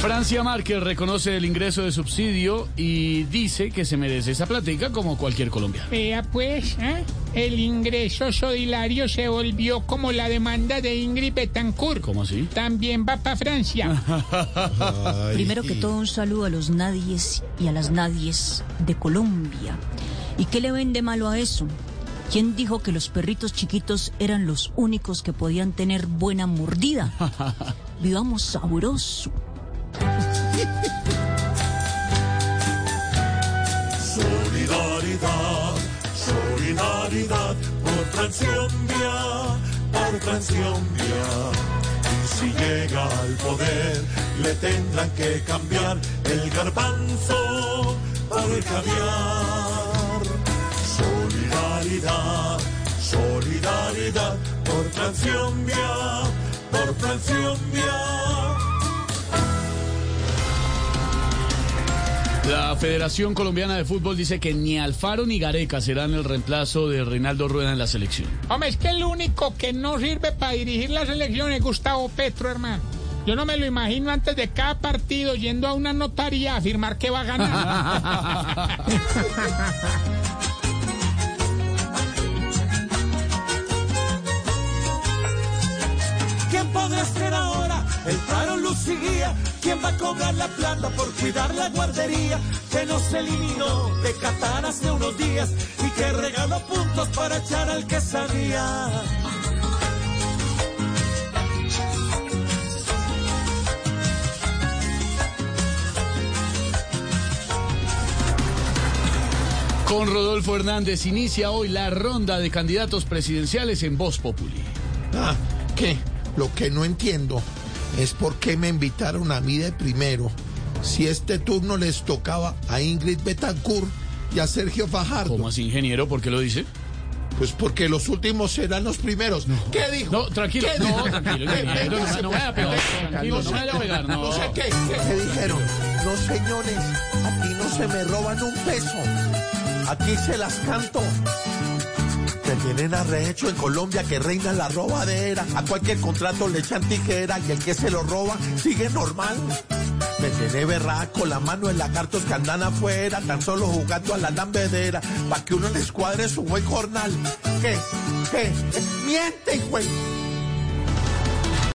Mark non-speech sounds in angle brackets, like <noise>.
Francia Márquez reconoce el ingreso de subsidio y dice que se merece esa platica como cualquier colombiano. Vea pues, ¿eh? el ingreso solidario se volvió como la demanda de Ingrid Betancourt. ¿Cómo así? También va para Francia. <laughs> Primero que todo, un saludo a los nadies y a las nadies de Colombia. ¿Y qué le ven de malo a eso? ¿Quién dijo que los perritos chiquitos eran los únicos que podían tener buena mordida? <laughs> Vivamos sabroso. Solidaridad, solidaridad por Franciombia, por Franciombia. Y si llega al poder, le tendrán que cambiar el garbanzo por el caviar. Solidaridad, solidaridad por Franciombia, por Franciombia. La Federación Colombiana de Fútbol dice que ni Alfaro ni Gareca serán el reemplazo de Reinaldo Rueda en la selección. Hombre, es que el único que no sirve para dirigir la selección es Gustavo Petro, hermano. Yo no me lo imagino antes de cada partido yendo a una notaría a afirmar que va a ganar. <laughs> ¿Quién podrá ser ahora el claro luz y guía? ¿Quién va a cobrar la plata por cuidar la guardería? Que nos eliminó de Qatar hace unos días y que regaló puntos para echar al que sabía. Con Rodolfo Hernández inicia hoy la ronda de candidatos presidenciales en Voz Populi. Ah, ¿qué? Lo que no entiendo es por qué me invitaron a mí de primero. Si este turno les tocaba a Ingrid Betancourt y a Sergio Fajardo. ¿Cómo así, ingeniero? ¿Por qué lo dice? Pues porque los últimos serán los primeros. ¿Qué dijo? No, tranquilo. ¿Qué No, dijo? tranquilo, ¿Qué- ingeniero, qué- no, no vaya a pegar. Tranquilo, no vaya a pegar, no. No sé qué. ¿Qué, qué dijeron? No, señores, aquí no se me roban un peso. Aquí se las canto. Tienen arrecho en Colombia que reina la robadera. A cualquier contrato le echan tijera y el que se lo roba sigue normal. Me tiene berraco la mano en la cartos que andan afuera, tan solo jugando a la lambedera, pa' que uno les cuadre su buen jornal. ¿Qué? ¿Qué? Mienten, güey.